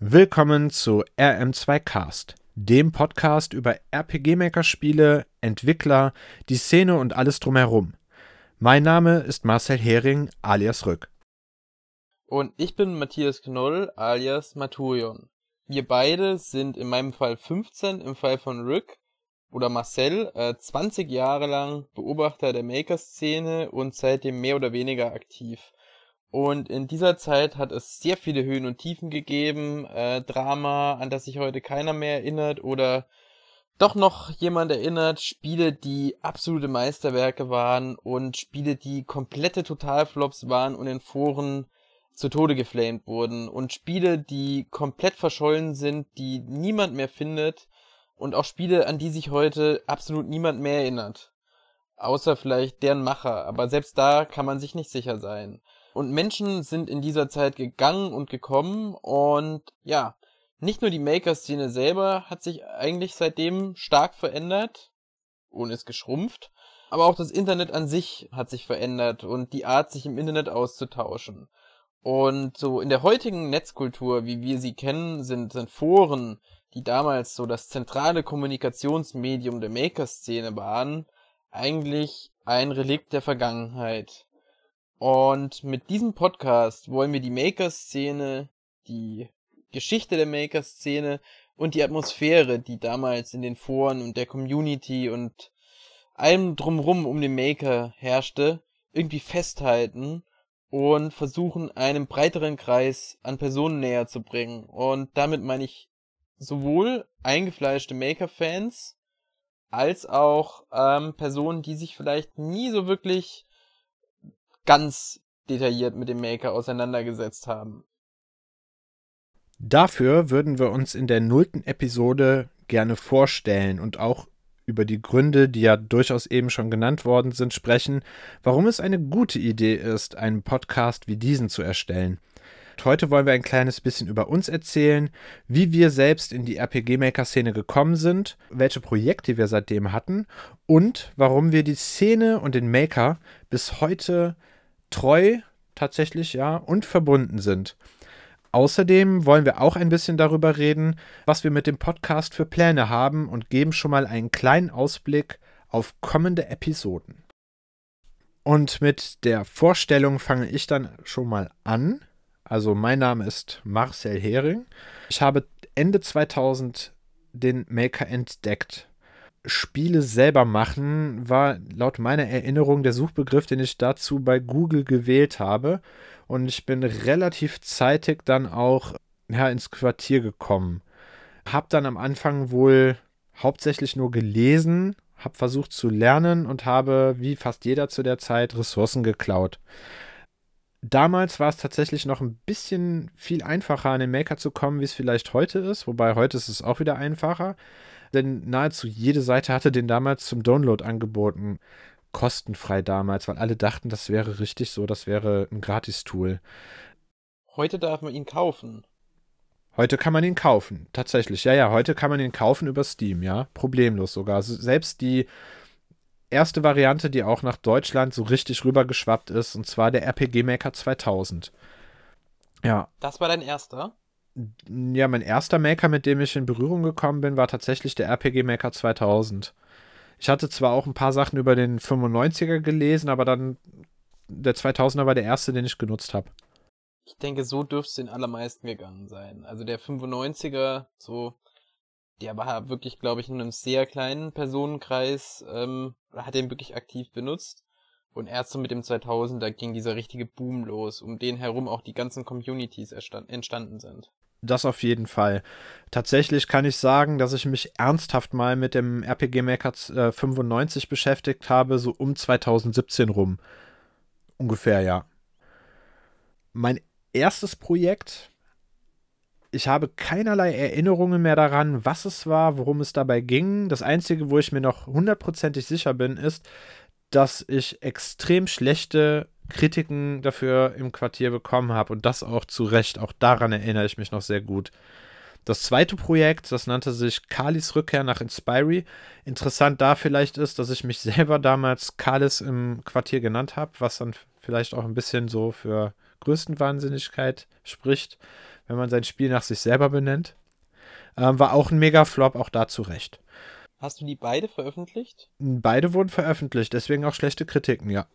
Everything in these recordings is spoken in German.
Willkommen zu RM2Cast, dem Podcast über RPG-Maker-Spiele, Entwickler, die Szene und alles drumherum. Mein Name ist Marcel Hering alias Rück. Und ich bin Matthias Knoll alias Maturion. Wir beide sind in meinem Fall 15, im Fall von Rück oder Marcel äh, 20 Jahre lang Beobachter der Maker-Szene und seitdem mehr oder weniger aktiv. Und in dieser Zeit hat es sehr viele Höhen und Tiefen gegeben, äh, Drama, an das sich heute keiner mehr erinnert oder doch noch jemand erinnert, Spiele, die absolute Meisterwerke waren und Spiele, die komplette Totalflops waren und in Foren zu Tode geflamed wurden und Spiele, die komplett verschollen sind, die niemand mehr findet und auch Spiele, an die sich heute absolut niemand mehr erinnert. Außer vielleicht deren Macher, aber selbst da kann man sich nicht sicher sein. Und Menschen sind in dieser Zeit gegangen und gekommen und ja, nicht nur die Maker-Szene selber hat sich eigentlich seitdem stark verändert und ist geschrumpft, aber auch das Internet an sich hat sich verändert und die Art, sich im Internet auszutauschen. Und so in der heutigen Netzkultur, wie wir sie kennen, sind, sind Foren, die damals so das zentrale Kommunikationsmedium der Maker-Szene waren, eigentlich ein Relikt der Vergangenheit. Und mit diesem Podcast wollen wir die Maker-Szene, die Geschichte der Maker-Szene und die Atmosphäre, die damals in den Foren und der Community und allem drumrum um den Maker herrschte, irgendwie festhalten und versuchen, einem breiteren Kreis an Personen näher zu bringen. Und damit meine ich sowohl eingefleischte Maker-Fans als auch ähm, Personen, die sich vielleicht nie so wirklich ganz detailliert mit dem Maker auseinandergesetzt haben. Dafür würden wir uns in der nullten Episode gerne vorstellen und auch über die Gründe, die ja durchaus eben schon genannt worden sind, sprechen, warum es eine gute Idee ist, einen Podcast wie diesen zu erstellen. Heute wollen wir ein kleines bisschen über uns erzählen, wie wir selbst in die RPG-Maker-Szene gekommen sind, welche Projekte wir seitdem hatten und warum wir die Szene und den Maker bis heute treu tatsächlich, ja, und verbunden sind. Außerdem wollen wir auch ein bisschen darüber reden, was wir mit dem Podcast für Pläne haben und geben schon mal einen kleinen Ausblick auf kommende Episoden. Und mit der Vorstellung fange ich dann schon mal an. Also mein Name ist Marcel Hering. Ich habe Ende 2000 den Maker entdeckt Spiele selber machen, war laut meiner Erinnerung der Suchbegriff, den ich dazu bei Google gewählt habe. Und ich bin relativ zeitig dann auch ja, ins Quartier gekommen. Hab dann am Anfang wohl hauptsächlich nur gelesen, hab versucht zu lernen und habe, wie fast jeder zu der Zeit, Ressourcen geklaut. Damals war es tatsächlich noch ein bisschen viel einfacher, an den Maker zu kommen, wie es vielleicht heute ist. Wobei heute ist es auch wieder einfacher denn nahezu jede Seite hatte den damals zum Download angeboten. Kostenfrei damals, weil alle dachten, das wäre richtig so, das wäre ein Gratis-Tool. Heute darf man ihn kaufen. Heute kann man ihn kaufen, tatsächlich. Ja, ja, heute kann man ihn kaufen über Steam, ja. Problemlos sogar. Selbst die erste Variante, die auch nach Deutschland so richtig rübergeschwappt ist, und zwar der RPG Maker 2000. Ja. Das war dein erster? Ja, mein erster Maker, mit dem ich in Berührung gekommen bin, war tatsächlich der RPG Maker 2000. Ich hatte zwar auch ein paar Sachen über den 95er gelesen, aber dann der 2000er war der erste, den ich genutzt habe. Ich denke, so dürfte es den allermeisten gegangen sein. Also der 95er, so, der war wirklich, glaube ich, in einem sehr kleinen Personenkreis, ähm, hat den wirklich aktiv benutzt. Und erst so mit dem 2000er ging dieser richtige Boom los, um den herum auch die ganzen Communities entstanden sind. Das auf jeden Fall. Tatsächlich kann ich sagen, dass ich mich ernsthaft mal mit dem RPG Maker äh, 95 beschäftigt habe, so um 2017 rum. Ungefähr, ja. Mein erstes Projekt, ich habe keinerlei Erinnerungen mehr daran, was es war, worum es dabei ging. Das Einzige, wo ich mir noch hundertprozentig sicher bin, ist, dass ich extrem schlechte Kritiken dafür im Quartier bekommen habe und das auch zu Recht. Auch daran erinnere ich mich noch sehr gut. Das zweite Projekt, das nannte sich Kalis Rückkehr nach Inspiry. Interessant da vielleicht ist, dass ich mich selber damals Kalis im Quartier genannt habe, was dann vielleicht auch ein bisschen so für Größenwahnsinnigkeit spricht, wenn man sein Spiel nach sich selber benennt. Ähm, war auch ein Mega-Flop, auch dazu recht. Hast du die beide veröffentlicht? Beide wurden veröffentlicht, deswegen auch schlechte Kritiken, ja.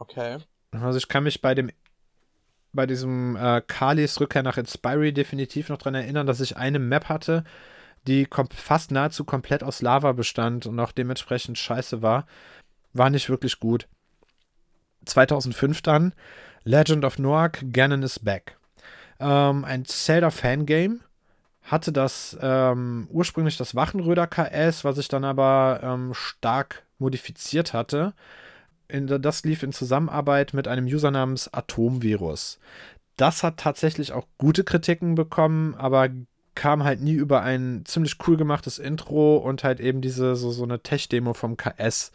Okay. Also ich kann mich bei dem bei diesem äh, Kalis Rückkehr nach Inspiry definitiv noch daran erinnern, dass ich eine Map hatte, die fast nahezu komplett aus Lava bestand und auch dementsprechend scheiße war. War nicht wirklich gut. 2005 dann Legend of Noak, Ganon is Back. Ähm, ein Zelda-Fangame. Hatte das ähm, ursprünglich das Wachenröder KS, was ich dann aber ähm, stark modifiziert hatte. In, das lief in Zusammenarbeit mit einem User namens Atomvirus. Das hat tatsächlich auch gute Kritiken bekommen, aber kam halt nie über ein ziemlich cool gemachtes Intro und halt eben diese so, so eine Tech-Demo vom KS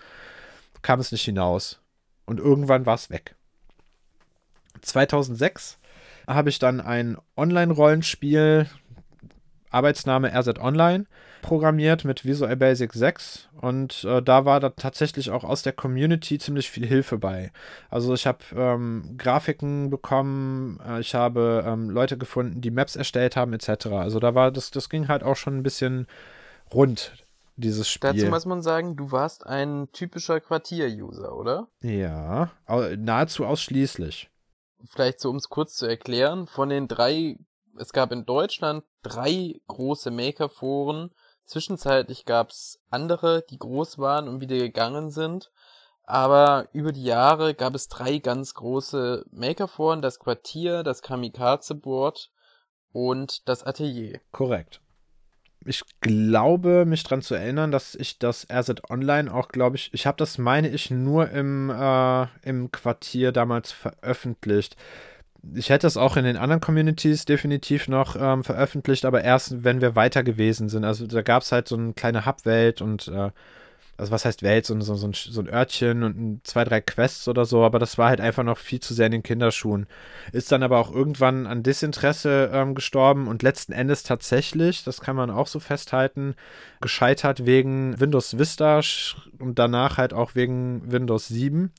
kam es nicht hinaus. Und irgendwann war es weg. 2006 habe ich dann ein Online-Rollenspiel, Arbeitsname RZ Online, programmiert mit Visual Basic 6 und äh, da war da tatsächlich auch aus der Community ziemlich viel Hilfe bei. Also ich habe ähm, Grafiken bekommen, äh, ich habe ähm, Leute gefunden, die Maps erstellt haben etc. Also da war das, das ging halt auch schon ein bisschen rund dieses Spiel. Dazu muss man sagen, du warst ein typischer Quartier-User, oder? Ja, nahezu ausschließlich vielleicht so, um es kurz zu erklären, von den drei, es gab in Deutschland drei große Maker-Foren. Zwischenzeitlich gab es andere, die groß waren und wieder gegangen sind. Aber über die Jahre gab es drei ganz große Maker-Foren, das Quartier, das Kamikaze-Board und das Atelier. Korrekt ich glaube, mich daran zu erinnern, dass ich das RZ Online auch, glaube ich, ich habe das, meine ich, nur im, äh, im Quartier damals veröffentlicht. Ich hätte es auch in den anderen Communities definitiv noch ähm, veröffentlicht, aber erst, wenn wir weiter gewesen sind. Also da gab es halt so eine kleine Hubwelt und äh, also was heißt Welt, so, so, so, ein, so ein Örtchen und zwei, drei Quests oder so, aber das war halt einfach noch viel zu sehr in den Kinderschuhen. Ist dann aber auch irgendwann an Desinteresse ähm, gestorben und letzten Endes tatsächlich, das kann man auch so festhalten, gescheitert wegen Windows Vista und danach halt auch wegen Windows 7,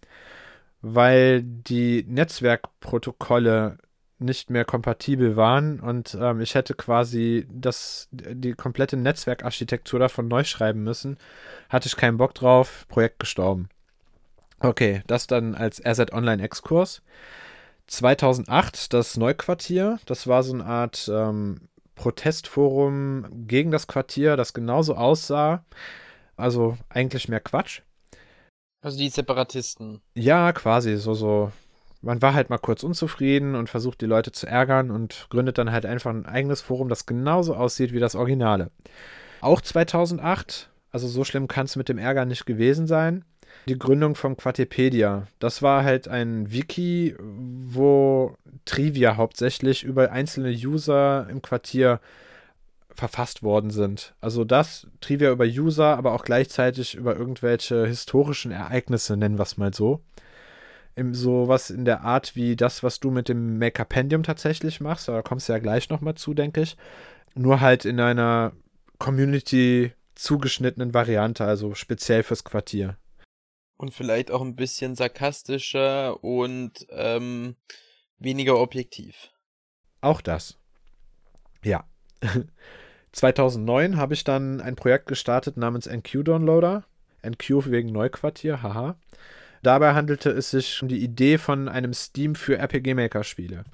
weil die Netzwerkprotokolle nicht mehr kompatibel waren und ähm, ich hätte quasi das, die komplette Netzwerkarchitektur davon neu schreiben müssen. Hatte ich keinen Bock drauf, Projekt gestorben. Okay, das dann als RZ Online Exkurs. 2008 das Neuquartier, das war so eine Art ähm, Protestforum gegen das Quartier, das genauso aussah. Also eigentlich mehr Quatsch. Also die Separatisten. Ja, quasi, so, so man war halt mal kurz unzufrieden und versucht die Leute zu ärgern und gründet dann halt einfach ein eigenes Forum, das genauso aussieht wie das Originale. Auch 2008, also so schlimm kann es mit dem Ärger nicht gewesen sein. Die Gründung von Quatipedia. Das war halt ein Wiki, wo Trivia hauptsächlich über einzelne User im Quartier verfasst worden sind. Also das, Trivia über User, aber auch gleichzeitig über irgendwelche historischen Ereignisse, nennen wir es mal so im, sowas in der Art wie das, was du mit dem Make-Upendium tatsächlich machst. Da kommst du ja gleich nochmal zu, denke ich. Nur halt in einer Community zugeschnittenen Variante, also speziell fürs Quartier. Und vielleicht auch ein bisschen sarkastischer und ähm, weniger objektiv. Auch das. Ja. 2009 habe ich dann ein Projekt gestartet namens NQ Downloader. NQ wegen Neuquartier, haha. Dabei handelte es sich um die Idee von einem Steam für RPG Maker Spiele.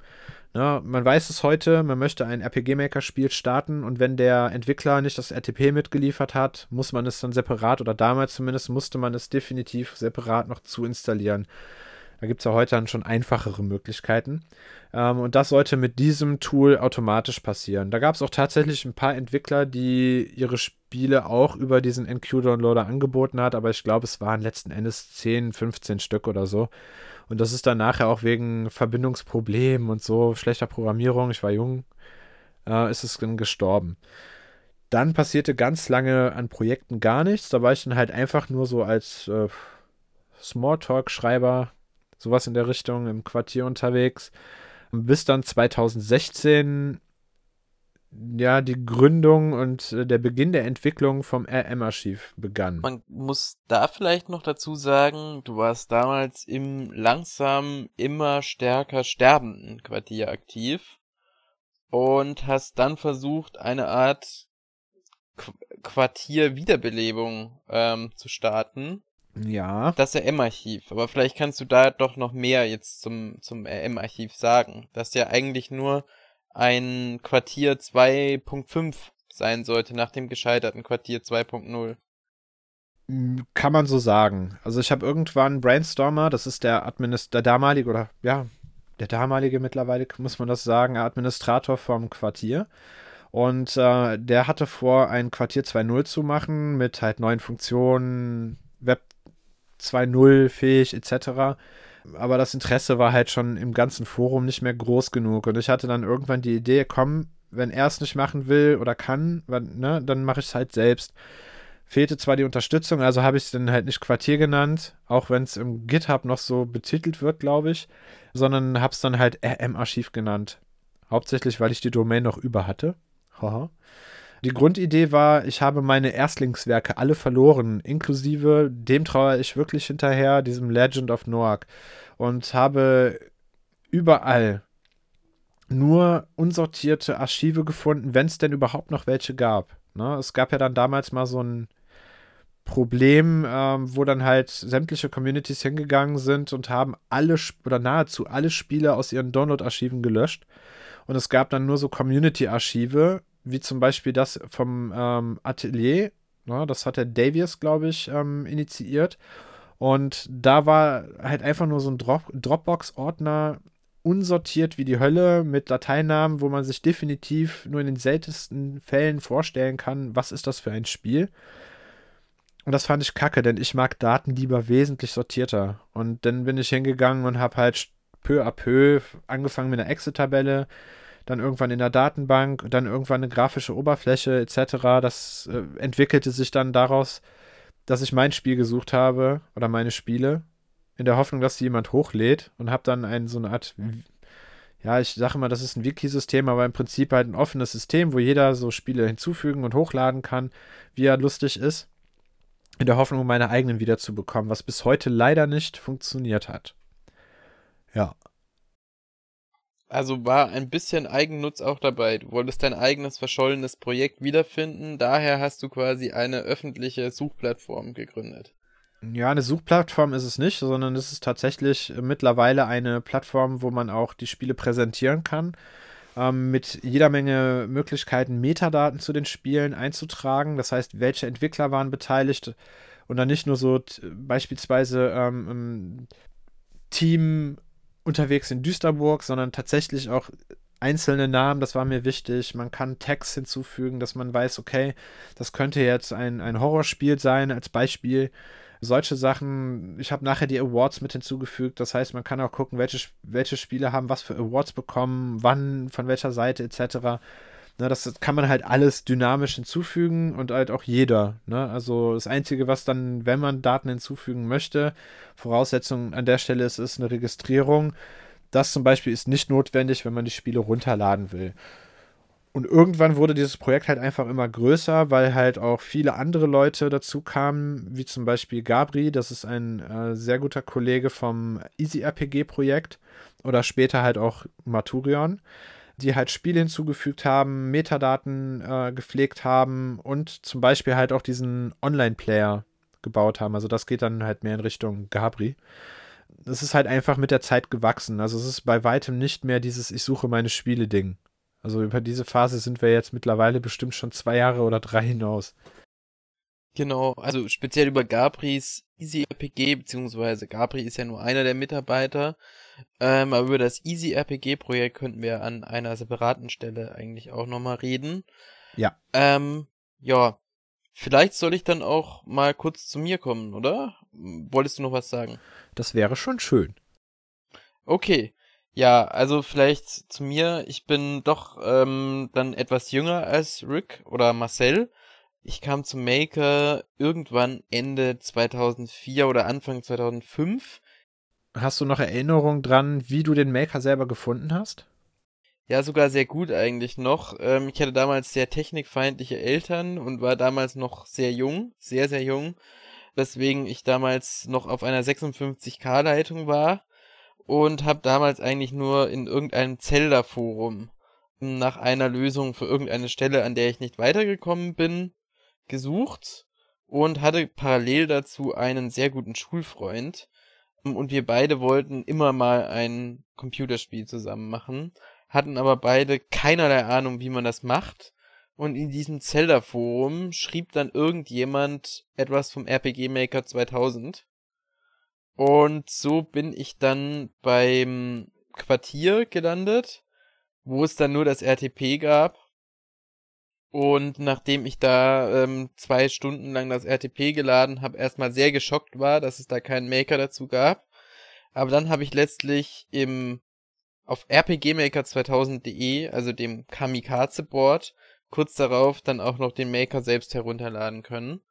Ja, man weiß es heute, man möchte ein RPG Maker Spiel starten und wenn der Entwickler nicht das RTP mitgeliefert hat, muss man es dann separat oder damals zumindest musste man es definitiv separat noch zu installieren. Da gibt es ja heute dann schon einfachere Möglichkeiten. Ähm, und das sollte mit diesem Tool automatisch passieren. Da gab es auch tatsächlich ein paar Entwickler, die ihre Spiele auch über diesen NQ-Downloader angeboten hat, aber ich glaube, es waren letzten Endes 10, 15 Stück oder so. Und das ist dann nachher auch wegen Verbindungsproblemen und so, schlechter Programmierung, ich war jung, äh, ist es dann gestorben. Dann passierte ganz lange an Projekten gar nichts. Da war ich dann halt einfach nur so als äh, Smalltalk-Schreiber, sowas in der Richtung im Quartier unterwegs bis dann 2016 ja die Gründung und äh, der Beginn der Entwicklung vom RM-Archiv begann. Man muss da vielleicht noch dazu sagen, du warst damals im langsam immer stärker sterbenden Quartier aktiv. und hast dann versucht, eine Art Qu Quartier-Wiederbelebung ähm, zu starten. Ja. Das RM-Archiv. Aber vielleicht kannst du da doch noch mehr jetzt zum, zum RM-Archiv sagen. Das ja eigentlich nur ein Quartier 2.5 sein sollte nach dem gescheiterten Quartier 2.0. Kann man so sagen. Also ich habe irgendwann Brainstormer, das ist der Administ der damalige oder ja, der damalige mittlerweile, muss man das sagen, Administrator vom Quartier. Und äh, der hatte vor, ein Quartier 2.0 zu machen mit halt neuen Funktionen, 2.0 fähig etc. Aber das Interesse war halt schon im ganzen Forum nicht mehr groß genug. Und ich hatte dann irgendwann die Idee, komm, wenn er es nicht machen will oder kann, ne, dann mache ich es halt selbst. Fehlte zwar die Unterstützung, also habe ich es dann halt nicht Quartier genannt, auch wenn es im GitHub noch so betitelt wird, glaube ich, sondern habe es dann halt RM-Archiv genannt. Hauptsächlich, weil ich die Domain noch über hatte. Haha. Die Grundidee war, ich habe meine Erstlingswerke alle verloren, inklusive dem trauere ich wirklich hinterher, diesem Legend of Noak. Und habe überall nur unsortierte Archive gefunden, wenn es denn überhaupt noch welche gab. Ne? Es gab ja dann damals mal so ein Problem, ähm, wo dann halt sämtliche Communities hingegangen sind und haben alle oder nahezu alle Spiele aus ihren Download-Archiven gelöscht. Und es gab dann nur so Community-Archive, wie zum Beispiel das vom ähm, Atelier. Ne, das hat der Davies, glaube ich, ähm, initiiert. Und da war halt einfach nur so ein Drop Dropbox-Ordner unsortiert wie die Hölle mit Dateinamen, wo man sich definitiv nur in den seltensten Fällen vorstellen kann, was ist das für ein Spiel. Und das fand ich kacke, denn ich mag Daten lieber wesentlich sortierter. Und dann bin ich hingegangen und habe halt peu à peu angefangen mit einer Excel-Tabelle, dann irgendwann in der Datenbank, dann irgendwann eine grafische Oberfläche etc. Das äh, entwickelte sich dann daraus, dass ich mein Spiel gesucht habe oder meine Spiele, in der Hoffnung, dass sie jemand hochlädt und habe dann ein, so eine Art, ja, ich sage immer, das ist ein Wiki-System, aber im Prinzip halt ein offenes System, wo jeder so Spiele hinzufügen und hochladen kann, wie er lustig ist, in der Hoffnung, meine eigenen wiederzubekommen, was bis heute leider nicht funktioniert hat. Ja. Also war ein bisschen Eigennutz auch dabei. Du wolltest dein eigenes verschollenes Projekt wiederfinden, daher hast du quasi eine öffentliche Suchplattform gegründet. Ja, eine Suchplattform ist es nicht, sondern es ist tatsächlich mittlerweile eine Plattform, wo man auch die Spiele präsentieren kann. Ähm, mit jeder Menge Möglichkeiten, Metadaten zu den Spielen einzutragen. Das heißt, welche Entwickler waren beteiligt und dann nicht nur so beispielsweise ähm, Team unterwegs in Düsterburg, sondern tatsächlich auch einzelne Namen, das war mir wichtig. Man kann Text hinzufügen, dass man weiß, okay, das könnte jetzt ein, ein Horrorspiel sein, als Beispiel. Solche Sachen. Ich habe nachher die Awards mit hinzugefügt. Das heißt, man kann auch gucken, welche, welche Spiele haben was für Awards bekommen, wann, von welcher Seite etc. Ne, das kann man halt alles dynamisch hinzufügen und halt auch jeder. Ne? Also das Einzige, was dann, wenn man Daten hinzufügen möchte, Voraussetzung an der Stelle ist, ist eine Registrierung. Das zum Beispiel ist nicht notwendig, wenn man die Spiele runterladen will. Und irgendwann wurde dieses Projekt halt einfach immer größer, weil halt auch viele andere Leute dazu kamen, wie zum Beispiel Gabri, das ist ein äh, sehr guter Kollege vom Easy RPG Projekt oder später halt auch Maturion die halt Spiele hinzugefügt haben, Metadaten äh, gepflegt haben und zum Beispiel halt auch diesen Online-Player gebaut haben. Also das geht dann halt mehr in Richtung Gabri. Es ist halt einfach mit der Zeit gewachsen. Also es ist bei weitem nicht mehr dieses Ich suche meine Spiele-Ding. Also über diese Phase sind wir jetzt mittlerweile bestimmt schon zwei Jahre oder drei hinaus. Genau, also speziell über Gabris Easy RPG, beziehungsweise Gabri ist ja nur einer der Mitarbeiter. Ähm, aber über das Easy RPG Projekt könnten wir an einer separaten Stelle eigentlich auch nochmal reden. Ja. Ähm, ja. Vielleicht soll ich dann auch mal kurz zu mir kommen, oder? Wolltest du noch was sagen? Das wäre schon schön. Okay. Ja, also vielleicht zu mir. Ich bin doch ähm, dann etwas jünger als Rick oder Marcel. Ich kam zum Maker irgendwann Ende 2004 oder Anfang 2005. Hast du noch Erinnerungen dran, wie du den Maker selber gefunden hast? Ja, sogar sehr gut eigentlich noch. Ähm, ich hatte damals sehr technikfeindliche Eltern und war damals noch sehr jung, sehr, sehr jung. Weswegen ich damals noch auf einer 56K-Leitung war und habe damals eigentlich nur in irgendeinem Zelda-Forum nach einer Lösung für irgendeine Stelle, an der ich nicht weitergekommen bin, gesucht und hatte parallel dazu einen sehr guten Schulfreund. Und wir beide wollten immer mal ein Computerspiel zusammen machen, hatten aber beide keinerlei Ahnung, wie man das macht. Und in diesem Zelda-Forum schrieb dann irgendjemand etwas vom RPG Maker 2000. Und so bin ich dann beim Quartier gelandet, wo es dann nur das RTP gab. Und nachdem ich da ähm, zwei Stunden lang das RTP geladen habe, erstmal sehr geschockt war, dass es da keinen Maker dazu gab. Aber dann habe ich letztlich im auf rpgmaker2000.de, also dem Kamikaze-Board, kurz darauf dann auch noch den Maker selbst herunterladen können.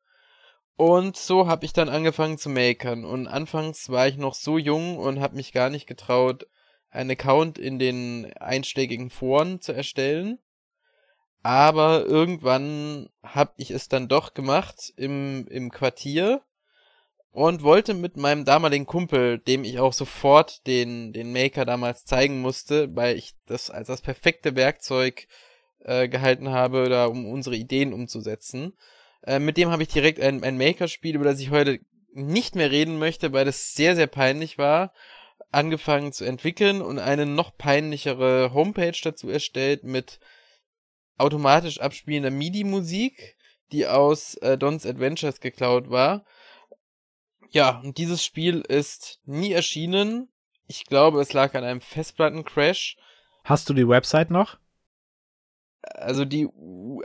Und so habe ich dann angefangen zu makern. Und anfangs war ich noch so jung und habe mich gar nicht getraut, einen Account in den einschlägigen Foren zu erstellen. Aber irgendwann habe ich es dann doch gemacht im, im Quartier und wollte mit meinem damaligen Kumpel, dem ich auch sofort den, den Maker damals zeigen musste, weil ich das als das perfekte Werkzeug äh, gehalten habe, oder um unsere Ideen umzusetzen. Äh, mit dem habe ich direkt ein, ein Maker-Spiel, über das ich heute nicht mehr reden möchte, weil das sehr, sehr peinlich war, angefangen zu entwickeln und eine noch peinlichere Homepage dazu erstellt mit automatisch abspielender MIDI-Musik, die aus äh, Don's Adventures geklaut war. Ja, und dieses Spiel ist nie erschienen. Ich glaube, es lag an einem Festplattencrash. Hast du die Website noch? Also die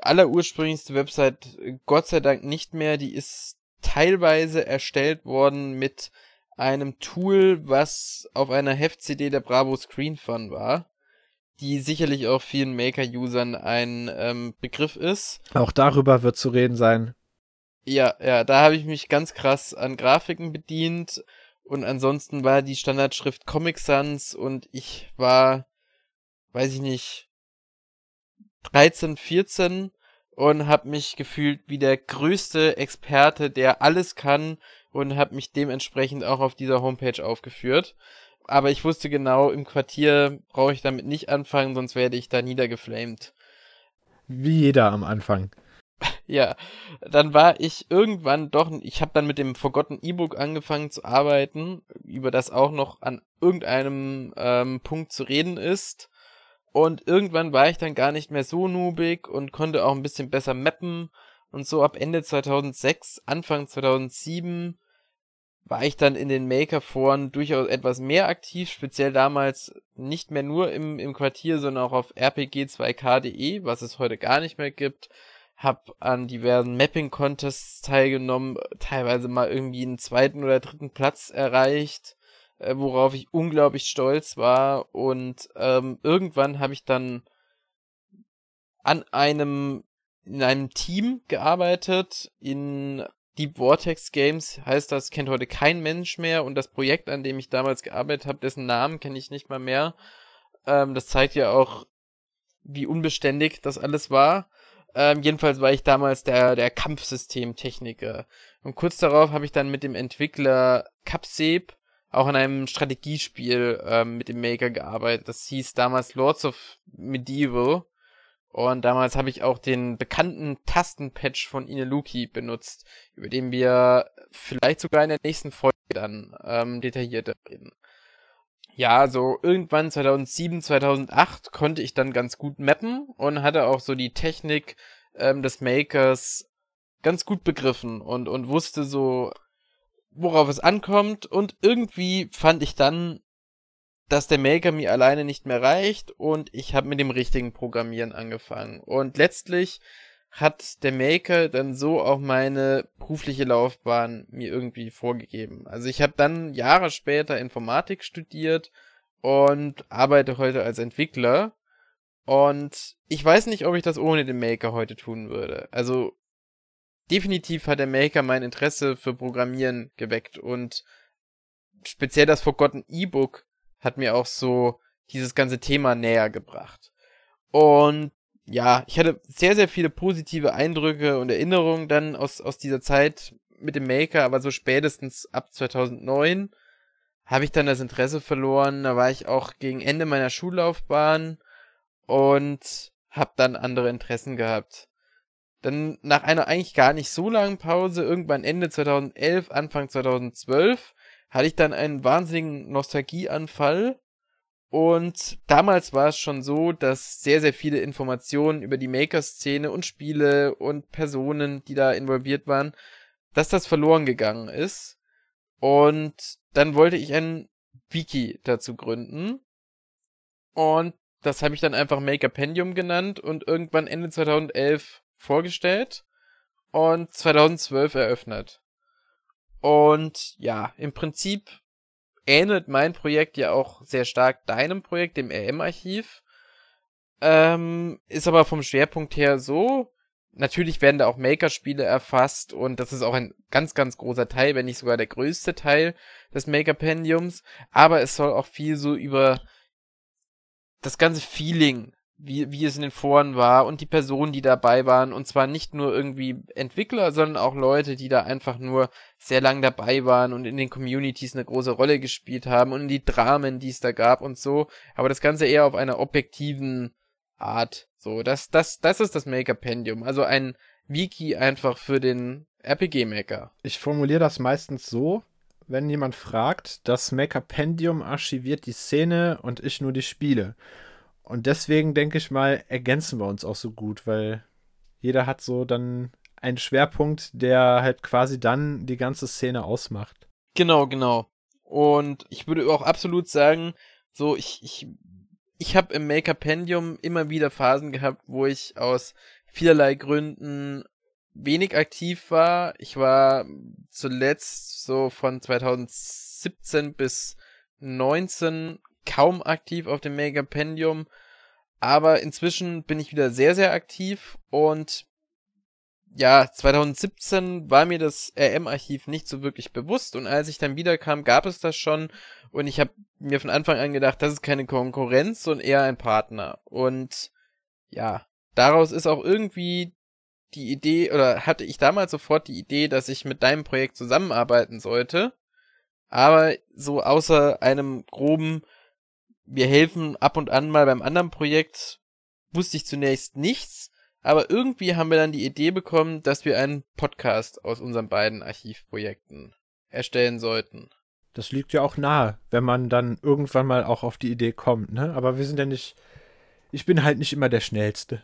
allerursprünglichste Website, Gott sei Dank nicht mehr. Die ist teilweise erstellt worden mit einem Tool, was auf einer Heft-CD der Bravo Screen Fun war die sicherlich auch vielen Maker-Usern ein ähm, Begriff ist. Auch darüber wird zu reden sein. Ja, ja, da habe ich mich ganz krass an Grafiken bedient und ansonsten war die Standardschrift Comic Sans und ich war, weiß ich nicht, 13, 14 und habe mich gefühlt wie der größte Experte, der alles kann und habe mich dementsprechend auch auf dieser Homepage aufgeführt aber ich wusste genau, im Quartier brauche ich damit nicht anfangen, sonst werde ich da niedergeflamed. Wie jeder am Anfang. Ja, dann war ich irgendwann doch, ich habe dann mit dem Forgotten E-Book angefangen zu arbeiten, über das auch noch an irgendeinem ähm, Punkt zu reden ist. Und irgendwann war ich dann gar nicht mehr so noobig und konnte auch ein bisschen besser mappen. Und so ab Ende 2006, Anfang 2007 war ich dann in den Maker-Foren durchaus etwas mehr aktiv, speziell damals nicht mehr nur im, im Quartier, sondern auch auf rpg2k.de, was es heute gar nicht mehr gibt. Hab an diversen Mapping-Contests teilgenommen, teilweise mal irgendwie einen zweiten oder dritten Platz erreicht, äh, worauf ich unglaublich stolz war. Und ähm, irgendwann habe ich dann an einem in einem Team gearbeitet in Deep Vortex Games heißt das, kennt heute kein Mensch mehr und das Projekt, an dem ich damals gearbeitet habe, dessen Namen kenne ich nicht mal mehr. Ähm, das zeigt ja auch, wie unbeständig das alles war. Ähm, jedenfalls war ich damals der, der Kampfsystemtechniker. Und kurz darauf habe ich dann mit dem Entwickler Capseb auch an einem Strategiespiel ähm, mit dem Maker gearbeitet. Das hieß damals Lords of Medieval. Und damals habe ich auch den bekannten Tastenpatch von Ineluki benutzt, über den wir vielleicht sogar in der nächsten Folge dann ähm, detaillierter reden. Ja, so irgendwann 2007, 2008 konnte ich dann ganz gut mappen und hatte auch so die Technik ähm, des Makers ganz gut begriffen und, und wusste so, worauf es ankommt. Und irgendwie fand ich dann dass der Maker mir alleine nicht mehr reicht und ich habe mit dem richtigen Programmieren angefangen. Und letztlich hat der Maker dann so auch meine berufliche Laufbahn mir irgendwie vorgegeben. Also ich habe dann Jahre später Informatik studiert und arbeite heute als Entwickler. Und ich weiß nicht, ob ich das ohne den Maker heute tun würde. Also definitiv hat der Maker mein Interesse für Programmieren geweckt und speziell das Forgotten E-Book hat mir auch so dieses ganze Thema näher gebracht. Und ja, ich hatte sehr, sehr viele positive Eindrücke und Erinnerungen dann aus, aus dieser Zeit mit dem Maker, aber so spätestens ab 2009 habe ich dann das Interesse verloren. Da war ich auch gegen Ende meiner Schullaufbahn und habe dann andere Interessen gehabt. Dann nach einer eigentlich gar nicht so langen Pause, irgendwann Ende 2011, Anfang 2012, hatte ich dann einen wahnsinnigen Nostalgieanfall. Und damals war es schon so, dass sehr, sehr viele Informationen über die Maker-Szene und Spiele und Personen, die da involviert waren, dass das verloren gegangen ist. Und dann wollte ich ein Wiki dazu gründen. Und das habe ich dann einfach Maker Pendium genannt und irgendwann Ende 2011 vorgestellt und 2012 eröffnet. Und ja, im Prinzip ähnelt mein Projekt ja auch sehr stark deinem Projekt, dem RM-Archiv. Ähm, ist aber vom Schwerpunkt her so, natürlich werden da auch Maker-Spiele erfasst und das ist auch ein ganz, ganz großer Teil, wenn nicht sogar der größte Teil des Maker-Pendiums. Aber es soll auch viel so über das ganze Feeling wie, wie es in den Foren war und die Personen, die dabei waren. Und zwar nicht nur irgendwie Entwickler, sondern auch Leute, die da einfach nur sehr lang dabei waren und in den Communities eine große Rolle gespielt haben und in die Dramen, die es da gab und so. Aber das Ganze eher auf einer objektiven Art. So, das, das, das ist das Maker-Pendium. Also ein Wiki einfach für den RPG-Maker. Ich formuliere das meistens so, wenn jemand fragt, das Maker-Pendium archiviert die Szene und ich nur die Spiele. Und deswegen denke ich mal, ergänzen wir uns auch so gut, weil jeder hat so dann einen Schwerpunkt, der halt quasi dann die ganze Szene ausmacht. Genau, genau. Und ich würde auch absolut sagen, so ich ich ich habe im Maker Pendium immer wieder Phasen gehabt, wo ich aus vielerlei Gründen wenig aktiv war. Ich war zuletzt so von 2017 bis 19 kaum aktiv auf dem Megapendium, aber inzwischen bin ich wieder sehr, sehr aktiv und ja, 2017 war mir das RM-Archiv nicht so wirklich bewusst und als ich dann wiederkam, gab es das schon und ich habe mir von Anfang an gedacht, das ist keine Konkurrenz, sondern eher ein Partner und ja, daraus ist auch irgendwie die Idee oder hatte ich damals sofort die Idee, dass ich mit deinem Projekt zusammenarbeiten sollte, aber so außer einem groben wir helfen ab und an mal beim anderen Projekt, wusste ich zunächst nichts, aber irgendwie haben wir dann die Idee bekommen, dass wir einen Podcast aus unseren beiden Archivprojekten erstellen sollten. Das liegt ja auch nahe, wenn man dann irgendwann mal auch auf die Idee kommt, ne? Aber wir sind ja nicht. Ich bin halt nicht immer der Schnellste.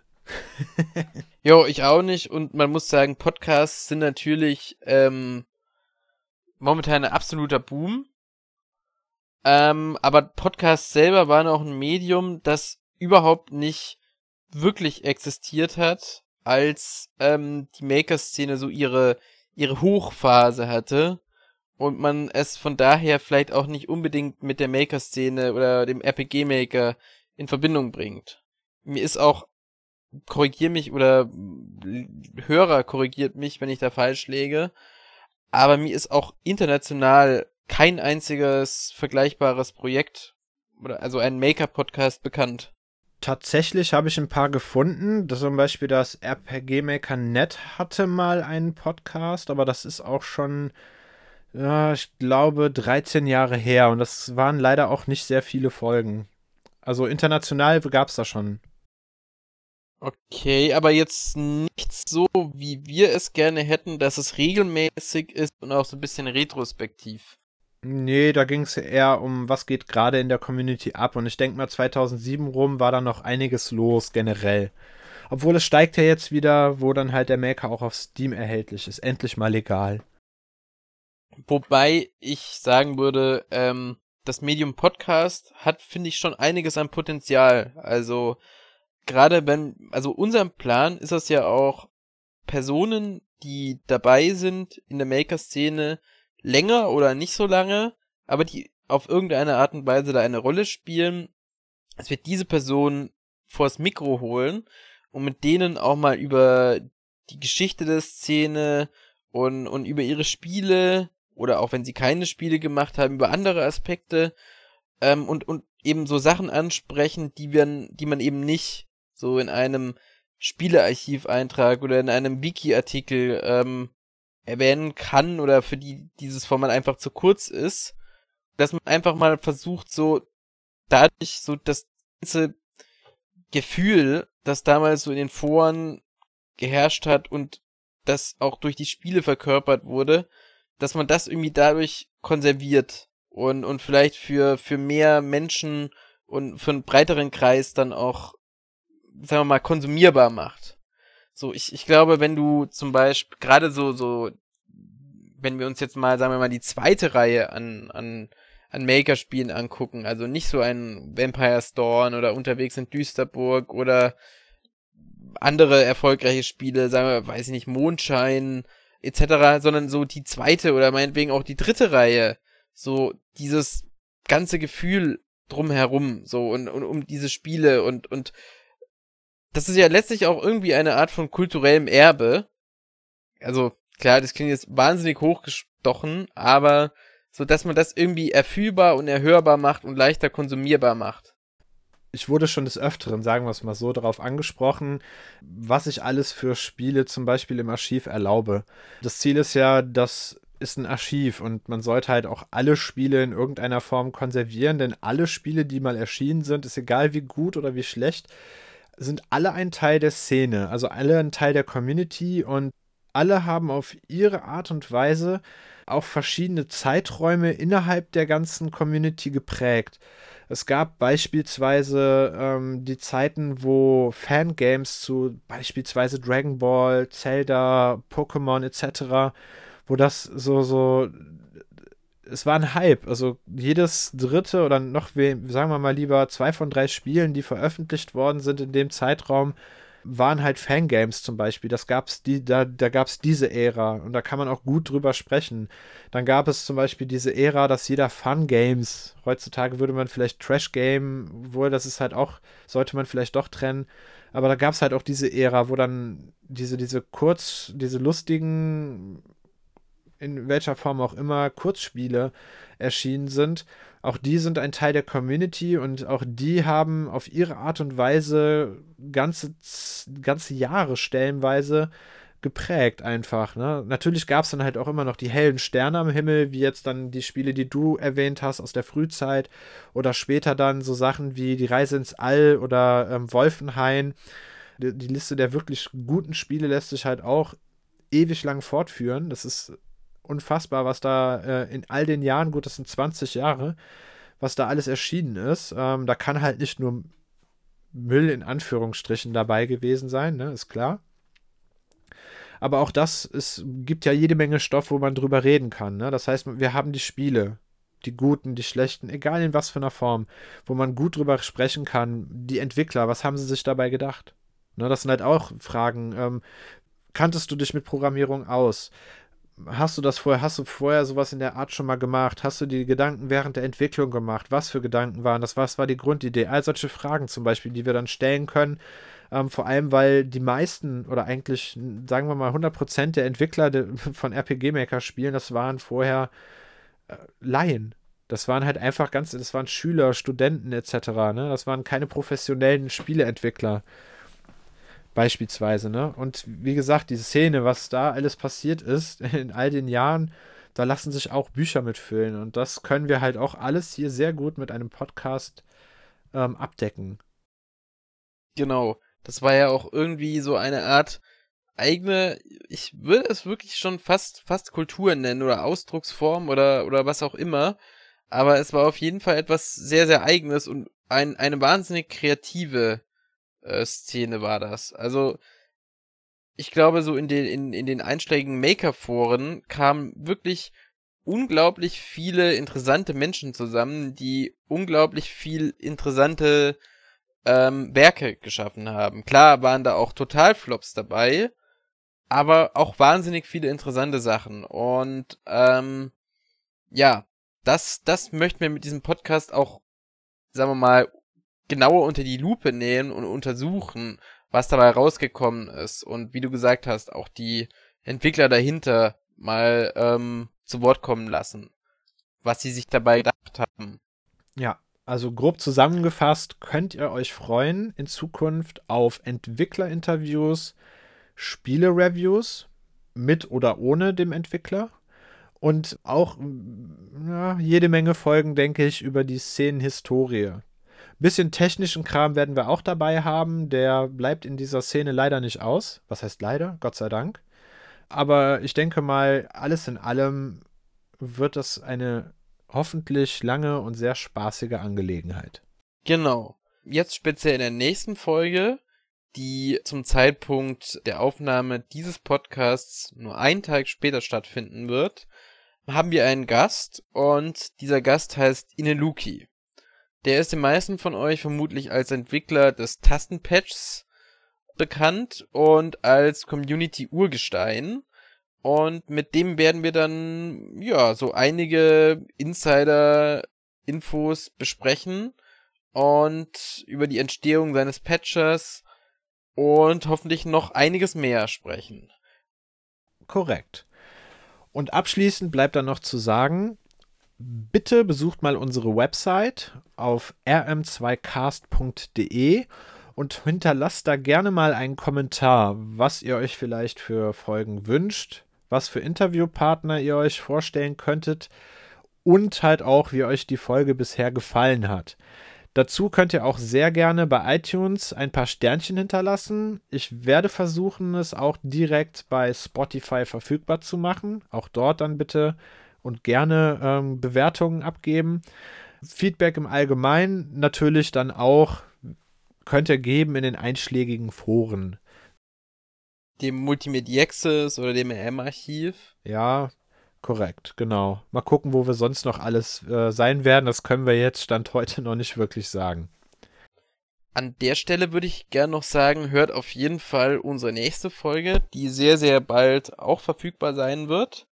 jo, ich auch nicht. Und man muss sagen, Podcasts sind natürlich ähm, momentan ein absoluter Boom. Ähm, aber Podcasts selber waren auch ein Medium, das überhaupt nicht wirklich existiert hat, als ähm, die Maker-Szene so ihre, ihre Hochphase hatte und man es von daher vielleicht auch nicht unbedingt mit der Maker-Szene oder dem RPG-Maker in Verbindung bringt. Mir ist auch, korrigier mich oder Hörer korrigiert mich, wenn ich da falsch lege, aber mir ist auch international kein einziges vergleichbares Projekt oder also ein Maker-Podcast bekannt. Tatsächlich habe ich ein paar gefunden. Das zum Beispiel das RPG Maker Net hatte mal einen Podcast, aber das ist auch schon, ja, ich glaube, 13 Jahre her und das waren leider auch nicht sehr viele Folgen. Also international gab es da schon. Okay, aber jetzt nicht so, wie wir es gerne hätten, dass es regelmäßig ist und auch so ein bisschen retrospektiv. Nee, da ging es eher um, was geht gerade in der Community ab. Und ich denke mal, 2007 rum war da noch einiges los generell. Obwohl es steigt ja jetzt wieder, wo dann halt der Maker auch auf Steam erhältlich ist. Endlich mal legal. Wobei ich sagen würde, ähm, das Medium Podcast hat, finde ich, schon einiges an Potenzial. Also, gerade wenn, also unserem Plan ist das ja auch, Personen, die dabei sind in der Maker-Szene, länger oder nicht so lange, aber die auf irgendeine Art und Weise da eine Rolle spielen, dass wir diese Person vors Mikro holen und mit denen auch mal über die Geschichte der Szene und, und über ihre Spiele oder auch wenn sie keine Spiele gemacht haben, über andere Aspekte ähm, und, und eben so Sachen ansprechen, die wir, die man eben nicht so in einem Spielearchiveintrag oder in einem Wiki-Artikel ähm, erwähnen kann oder für die dieses Format einfach zu kurz ist, dass man einfach mal versucht, so dadurch so das ganze Gefühl, das damals so in den Foren geherrscht hat und das auch durch die Spiele verkörpert wurde, dass man das irgendwie dadurch konserviert und, und vielleicht für, für mehr Menschen und für einen breiteren Kreis dann auch, sagen wir mal, konsumierbar macht. So, ich, ich glaube, wenn du zum Beispiel, gerade so, so, wenn wir uns jetzt mal, sagen wir mal, die zweite Reihe an, an, an Maker-Spielen angucken, also nicht so ein Vampire's Dawn oder unterwegs in Düsterburg oder andere erfolgreiche Spiele, sagen wir, weiß ich nicht, Mondschein etc., sondern so die zweite oder meinetwegen auch die dritte Reihe, so dieses ganze Gefühl drumherum, so und, und um diese Spiele und und das ist ja letztlich auch irgendwie eine Art von kulturellem Erbe. Also klar, das klingt jetzt wahnsinnig hochgestochen, aber so dass man das irgendwie erfühlbar und erhörbar macht und leichter konsumierbar macht ich wurde schon des Öfteren, sagen wir es mal so, darauf angesprochen, was ich alles für Spiele zum Beispiel im Archiv erlaube. Das Ziel ist ja, das ist ein Archiv und man sollte halt auch alle Spiele in irgendeiner Form konservieren, denn alle Spiele, die mal erschienen sind, ist egal wie gut oder wie schlecht, sind alle ein Teil der Szene, also alle ein Teil der Community und alle haben auf ihre Art und Weise auch verschiedene Zeiträume innerhalb der ganzen Community geprägt. Es gab beispielsweise ähm, die Zeiten, wo Fangames zu beispielsweise Dragon Ball, Zelda, Pokémon etc., wo das so, so, es war ein Hype. Also jedes dritte oder noch, sagen wir mal lieber, zwei von drei Spielen, die veröffentlicht worden sind in dem Zeitraum, waren halt Fangames zum Beispiel. Das gab's die, da, da gab es diese Ära und da kann man auch gut drüber sprechen. Dann gab es zum Beispiel diese Ära, dass jeder Fun-Games, heutzutage würde man vielleicht Trash-Game, wohl, das ist halt auch, sollte man vielleicht doch trennen. Aber da gab es halt auch diese Ära, wo dann diese, diese kurz, diese lustigen, in welcher Form auch immer, Kurzspiele erschienen sind auch die sind ein Teil der Community und auch die haben auf ihre Art und Weise ganze, ganze Jahre stellenweise geprägt einfach. Ne? Natürlich gab es dann halt auch immer noch die hellen Sterne am Himmel, wie jetzt dann die Spiele, die du erwähnt hast aus der Frühzeit oder später dann so Sachen wie die Reise ins All oder ähm, Wolfenhain. Die, die Liste der wirklich guten Spiele lässt sich halt auch ewig lang fortführen. Das ist unfassbar, was da äh, in all den Jahren, gut, das sind 20 Jahre, was da alles erschienen ist. Ähm, da kann halt nicht nur Müll in Anführungsstrichen dabei gewesen sein, ne, ist klar. Aber auch das ist, gibt ja jede Menge Stoff, wo man drüber reden kann. Ne? Das heißt, wir haben die Spiele, die guten, die schlechten, egal in was für einer Form, wo man gut drüber sprechen kann. Die Entwickler, was haben sie sich dabei gedacht? Ne, das sind halt auch Fragen. Ähm, kanntest du dich mit Programmierung aus? Hast du das vorher, hast du vorher sowas in der Art schon mal gemacht? Hast du die Gedanken während der Entwicklung gemacht? Was für Gedanken waren das? Was war die Grundidee? All solche Fragen zum Beispiel, die wir dann stellen können. Ähm, vor allem, weil die meisten oder eigentlich, sagen wir mal, 100% der Entwickler von RPG Maker spielen, das waren vorher äh, Laien. Das waren halt einfach ganz, das waren Schüler, Studenten etc. Ne? Das waren keine professionellen Spieleentwickler. Beispielsweise, ne? Und wie gesagt, diese Szene, was da alles passiert ist in all den Jahren, da lassen sich auch Bücher mitfüllen. Und das können wir halt auch alles hier sehr gut mit einem Podcast ähm, abdecken. Genau. Das war ja auch irgendwie so eine Art eigene, ich würde es wirklich schon fast, fast Kultur nennen oder Ausdrucksform oder, oder was auch immer. Aber es war auf jeden Fall etwas sehr, sehr eigenes und ein, eine wahnsinnig kreative äh, Szene war das. Also ich glaube, so in den, in, in den einschlägigen Maker-Foren kamen wirklich unglaublich viele interessante Menschen zusammen, die unglaublich viel interessante ähm, Werke geschaffen haben. Klar waren da auch Totalflops dabei, aber auch wahnsinnig viele interessante Sachen. Und ähm, ja, das, das möchten wir mit diesem Podcast auch, sagen wir mal, genauer unter die Lupe nehmen und untersuchen, was dabei rausgekommen ist. Und wie du gesagt hast, auch die Entwickler dahinter mal ähm, zu Wort kommen lassen, was sie sich dabei gedacht haben. Ja, also grob zusammengefasst könnt ihr euch freuen in Zukunft auf Entwicklerinterviews, Spiele-Reviews mit oder ohne dem Entwickler. Und auch ja, jede Menge Folgen, denke ich, über die Szenenhistorie Bisschen technischen Kram werden wir auch dabei haben. Der bleibt in dieser Szene leider nicht aus. Was heißt leider? Gott sei Dank. Aber ich denke mal, alles in allem wird das eine hoffentlich lange und sehr spaßige Angelegenheit. Genau. Jetzt speziell in der nächsten Folge, die zum Zeitpunkt der Aufnahme dieses Podcasts nur einen Tag später stattfinden wird, haben wir einen Gast und dieser Gast heißt Ineluki. Der ist den meisten von euch vermutlich als Entwickler des Tastenpatchs bekannt und als Community-Urgestein. Und mit dem werden wir dann, ja, so einige Insider-Infos besprechen und über die Entstehung seines Patchers und hoffentlich noch einiges mehr sprechen. Korrekt. Und abschließend bleibt dann noch zu sagen, bitte besucht mal unsere Website auf rm2cast.de und hinterlasst da gerne mal einen Kommentar, was ihr euch vielleicht für Folgen wünscht, was für Interviewpartner ihr euch vorstellen könntet und halt auch, wie euch die Folge bisher gefallen hat. Dazu könnt ihr auch sehr gerne bei iTunes ein paar Sternchen hinterlassen. Ich werde versuchen, es auch direkt bei Spotify verfügbar zu machen. Auch dort dann bitte und gerne ähm, Bewertungen abgeben. Feedback im Allgemeinen natürlich dann auch könnt ihr geben in den einschlägigen Foren. Dem Multimedia Access oder dem RM-Archiv? Ja, korrekt, genau. Mal gucken, wo wir sonst noch alles äh, sein werden. Das können wir jetzt Stand heute noch nicht wirklich sagen. An der Stelle würde ich gerne noch sagen, hört auf jeden Fall unsere nächste Folge, die sehr, sehr bald auch verfügbar sein wird.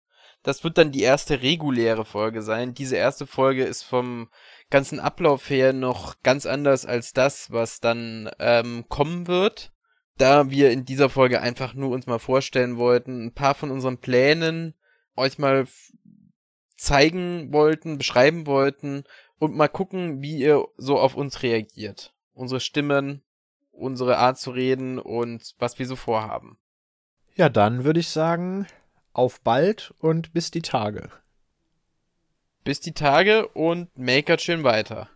Das wird dann die erste reguläre Folge sein. Diese erste Folge ist vom ganzen Ablauf her noch ganz anders als das, was dann ähm, kommen wird. Da wir in dieser Folge einfach nur uns mal vorstellen wollten, ein paar von unseren Plänen euch mal zeigen wollten, beschreiben wollten und mal gucken, wie ihr so auf uns reagiert. Unsere Stimmen, unsere Art zu reden und was wir so vorhaben. Ja, dann würde ich sagen, auf bald und bis die Tage. Bis die Tage und Maker schön weiter.